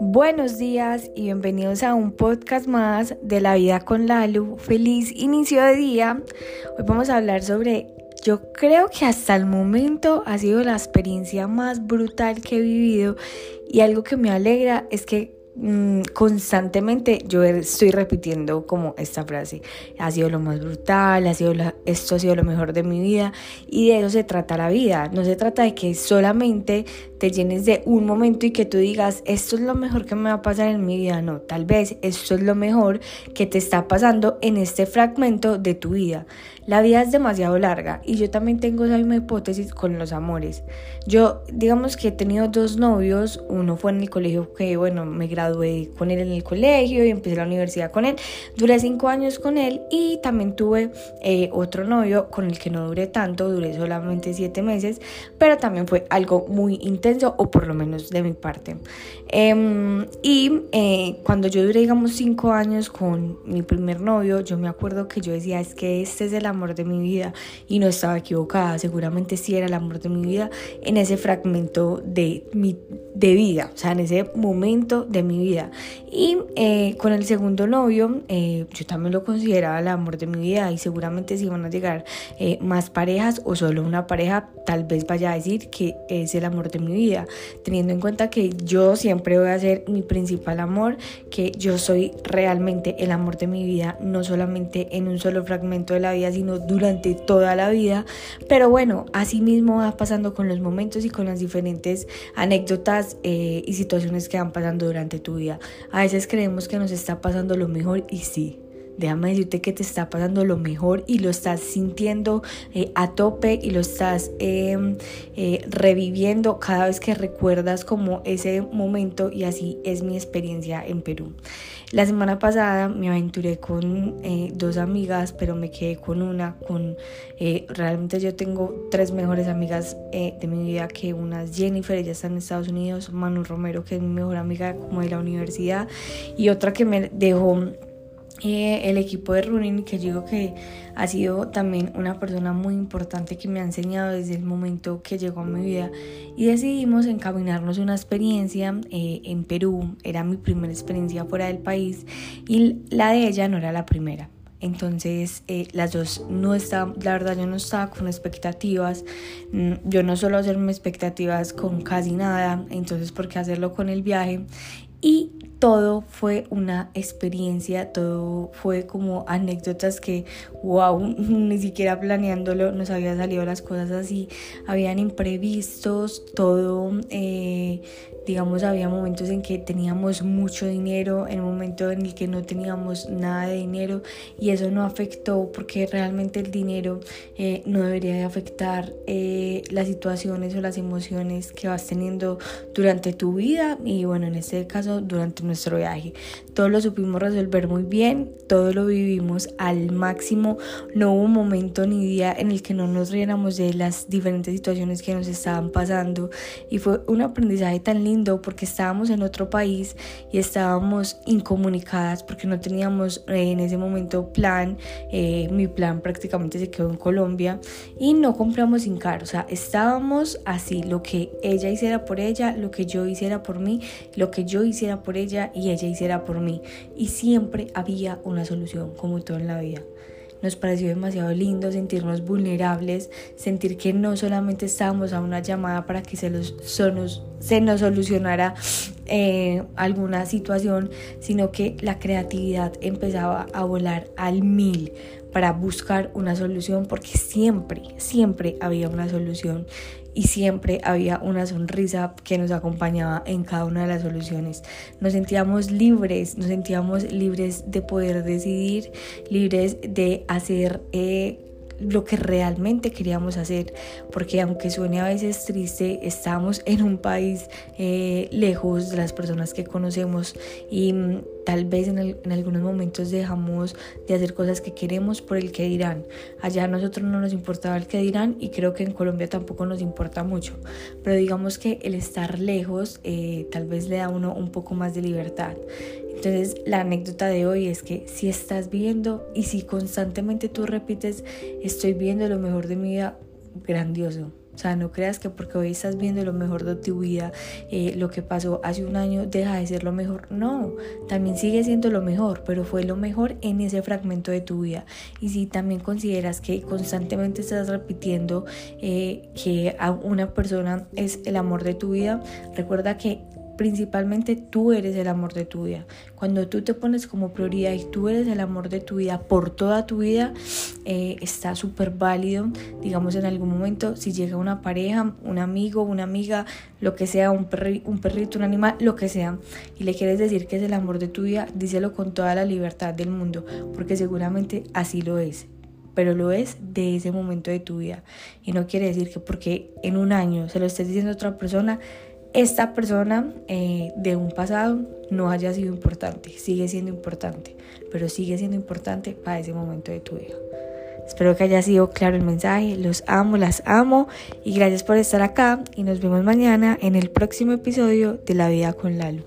Buenos días y bienvenidos a un podcast más de la vida con Lalu. Feliz inicio de día. Hoy vamos a hablar sobre, yo creo que hasta el momento ha sido la experiencia más brutal que he vivido y algo que me alegra es que constantemente yo estoy repitiendo como esta frase ha sido lo más brutal ha sido esto ha sido lo mejor de mi vida y de eso se trata la vida. No se trata de que solamente te llenes de un momento y que tú digas esto es lo mejor que me va a pasar en mi vida no tal vez esto es lo mejor que te está pasando en este fragmento de tu vida. La vida es demasiado larga y yo también tengo esa misma hipótesis con los amores. Yo digamos que he tenido dos novios uno fue en el colegio que bueno me gradué con él en el colegio y empecé la universidad con él. Duré cinco años con él y también tuve eh, otro novio con el que no duré tanto, duré solamente siete meses, pero también fue algo muy intenso o por lo menos de mi parte. Em, y eh, cuando yo duré, digamos, cinco años con mi primer novio, yo me acuerdo que yo decía, es que este es el amor de mi vida y no estaba equivocada, seguramente sí era el amor de mi vida en ese fragmento de mi de vida, o sea, en ese momento de mi vida. Y eh, con el segundo novio, eh, yo también lo consideraba el amor de mi vida y seguramente si van a llegar eh, más parejas o solo una pareja, tal vez vaya a decir que es el amor de mi vida, teniendo en cuenta que yo siempre voy a ser mi principal amor, que yo soy realmente el amor de mi vida, no solamente en un solo fragmento de la vida, sino durante toda la vida. Pero bueno, así mismo va pasando con los momentos y con las diferentes anécdotas y situaciones que van pasando durante tu vida. A veces creemos que nos está pasando lo mejor y sí. Déjame decirte que te está pasando lo mejor y lo estás sintiendo eh, a tope y lo estás em, eh, reviviendo cada vez que recuerdas como ese momento y así es mi experiencia en Perú. La semana pasada me aventuré con eh, dos amigas, pero me quedé con una, con realmente yo tengo tres mejores amigas de mi vida, que una es Jennifer, ella está en Estados Unidos, Manu Romero, que es mi mejor amiga como de la universidad, y otra que me dejó el equipo de running que digo que ha sido también una persona muy importante que me ha enseñado desde el momento que llegó a mi vida y decidimos encaminarnos una experiencia eh, en Perú. Era mi primera experiencia fuera del país y la de ella no era la primera. Entonces eh, las dos no estaban, la verdad yo no estaba con expectativas, mm, yo no suelo hacerme expectativas con casi nada, entonces por qué hacerlo con el viaje y todo fue una experiencia, todo fue como anécdotas que, wow, ni siquiera planeándolo nos había salido las cosas así, habían imprevistos, todo eh, digamos, había momentos en que teníamos mucho dinero, en un momento en el que no teníamos nada de dinero y eso no afectó porque realmente el dinero eh, no debería de afectar eh, las situaciones o las emociones que vas teniendo durante tu vida y bueno, en este caso durante nuestro viaje. Todo lo supimos resolver muy bien, todo lo vivimos al máximo, no hubo momento ni día en el que no nos riéramos de las diferentes situaciones que nos estaban pasando y fue un aprendizaje tan lindo porque estábamos en otro país y estábamos incomunicadas porque no teníamos eh, en ese momento plan. Eh, mi plan prácticamente se quedó en Colombia y no compramos sin caro. O sea, estábamos así, lo que ella hiciera por ella, lo que yo hiciera por mí, lo que yo hiciera por ella y ella hiciera por mí. Y siempre había una solución, como todo en la vida. Nos pareció demasiado lindo sentirnos vulnerables, sentir que no solamente estábamos a una llamada para que se, los, se nos solucionara eh, alguna situación, sino que la creatividad empezaba a volar al mil para buscar una solución, porque siempre, siempre había una solución y siempre había una sonrisa que nos acompañaba en cada una de las soluciones. Nos sentíamos libres, nos sentíamos libres de poder decidir, libres de hacer... Eh, lo que realmente queríamos hacer, porque aunque suene a veces triste, estamos en un país eh, lejos de las personas que conocemos y mm, tal vez en, algunos momentos dejamos de hacer cosas que queremos por el que dirán. Allá a nosotros no nos importaba el que dirán y creo que en Colombia tampoco nos importa mucho, pero digamos que el estar lejos eh, tal vez le da a uno un poco más de libertad. Entonces la anécdota de hoy es que si estás viendo y si constantemente tú repites, estoy viendo lo mejor de mi vida, grandioso. O sea, no creas que porque hoy estás viendo lo mejor de tu vida, eh, lo que pasó hace un año deja de ser lo mejor. No, también sigue siendo lo mejor, pero fue lo mejor en ese fragmento de tu vida. Y si también consideras que constantemente estás repitiendo eh, que a una persona es el amor de tu vida, recuerda que principalmente tú eres el amor de tu vida. Cuando tú te pones como prioridad y tú eres el amor de tu vida por toda tu vida, eh, está súper válido. Digamos, en algún momento, si llega una pareja, un amigo, una amiga, lo que sea, un, un perrito, un animal, lo que sea, y le quieres decir que es el amor de tu vida, díselo con toda la libertad del mundo, porque seguramente así lo es pero lo es de ese momento de tu vida. Y no quiere decir que porque en un año se lo estés diciendo a otra persona, esta persona eh, de un pasado no haya sido importante, sigue siendo importante, pero sigue siendo importante para ese momento de tu vida. Espero que haya sido claro el mensaje, los amo, las amo y gracias por estar acá y nos vemos mañana en el próximo episodio de La Vida con Lalo.